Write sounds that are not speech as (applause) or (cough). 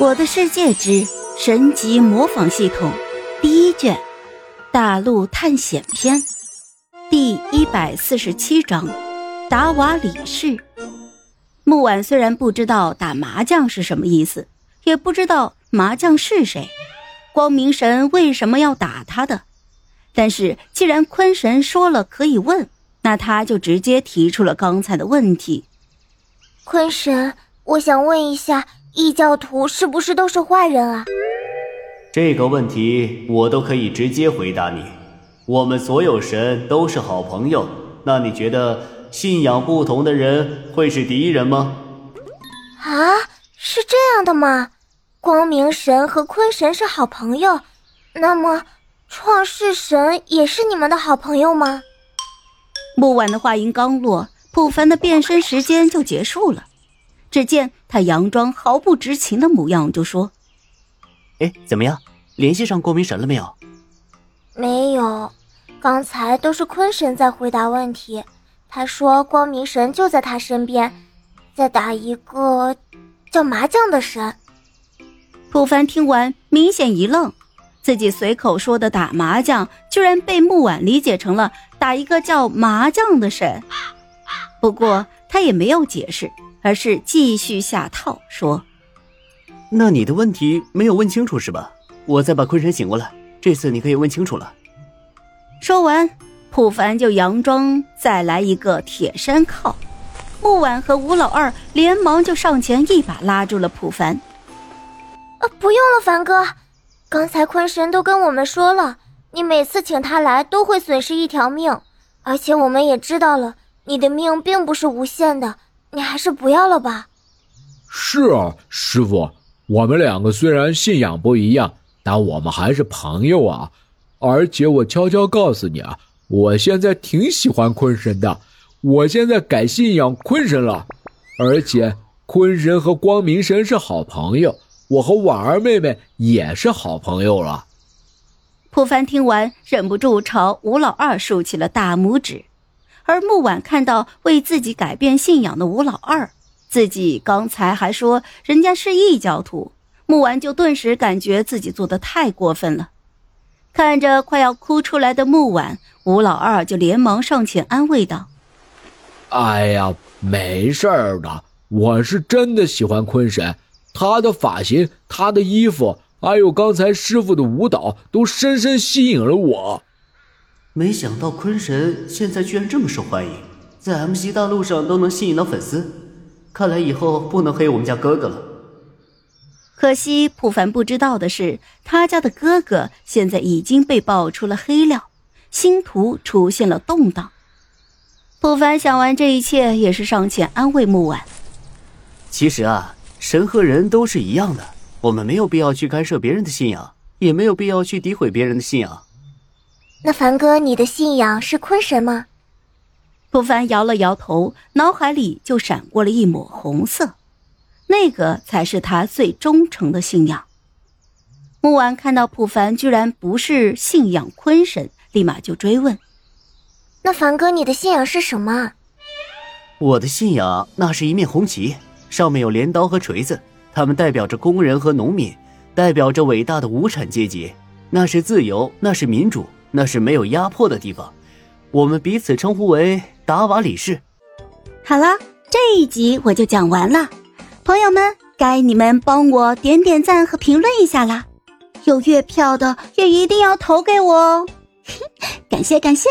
我的世界之神级模仿系统第一卷大陆探险篇第一百四十七章达瓦里士。木婉虽然不知道打麻将是什么意思，也不知道麻将是谁，光明神为什么要打他的，但是既然坤神说了可以问，那他就直接提出了刚才的问题。坤神，我想问一下。异教徒是不是都是坏人啊？这个问题我都可以直接回答你。我们所有神都是好朋友，那你觉得信仰不同的人会是敌人吗？啊，是这样的吗？光明神和坤神是好朋友，那么创世神也是你们的好朋友吗？木婉的话音刚落，普凡的变身时间就结束了。只见他佯装毫不知情的模样，就说：“哎，怎么样？联系上光明神了没有？”“没有，刚才都是坤神在回答问题。他说光明神就在他身边，在打一个叫麻将的神。”普凡听完，明显一愣，自己随口说的打麻将，居然被木婉理解成了打一个叫麻将的神。不过他也没有解释。而是继续下套说：“那你的问题没有问清楚是吧？我再把坤神请过来，这次你可以问清楚了。”说完，普凡就佯装再来一个铁山靠。木婉和吴老二连忙就上前一把拉住了普凡：“啊，不用了，凡哥，刚才坤神都跟我们说了，你每次请他来都会损失一条命，而且我们也知道了，你的命并不是无限的。”你还是不要了吧。是啊，师傅，我们两个虽然信仰不一样，但我们还是朋友啊。而且我悄悄告诉你啊，我现在挺喜欢坤神的，我现在改信仰坤神了。而且坤神和光明神是好朋友，我和婉儿妹妹也是好朋友了。普凡听完，忍不住朝吴老二竖起了大拇指。而木婉看到为自己改变信仰的吴老二，自己刚才还说人家是异教徒，木婉就顿时感觉自己做的太过分了。看着快要哭出来的木婉，吴老二就连忙上前安慰道：“哎呀，没事儿的，我是真的喜欢坤神，他的发型、他的衣服，还有刚才师傅的舞蹈，都深深吸引了我。”没想到坤神现在居然这么受欢迎，在 MC 大陆上都能吸引到粉丝，看来以后不能黑我们家哥哥了。可惜普凡不知道的是，他家的哥哥现在已经被爆出了黑料，星图出现了动荡。普凡想完这一切，也是上前安慰木婉：“其实啊，神和人都是一样的，我们没有必要去干涉别人的信仰，也没有必要去诋毁别人的信仰。”那凡哥，你的信仰是坤神吗？普凡摇了摇头，脑海里就闪过了一抹红色，那个才是他最忠诚的信仰。木婉看到普凡居然不是信仰坤神，立马就追问：“那凡哥，你的信仰是什么？”我的信仰那是一面红旗，上面有镰刀和锤子，它们代表着工人和农民，代表着伟大的无产阶级，那是自由，那是民主。那是没有压迫的地方，我们彼此称呼为达瓦里士。好了，这一集我就讲完了，朋友们，该你们帮我点点赞和评论一下啦，有月票的也一定要投给我哦，感 (laughs) 谢感谢。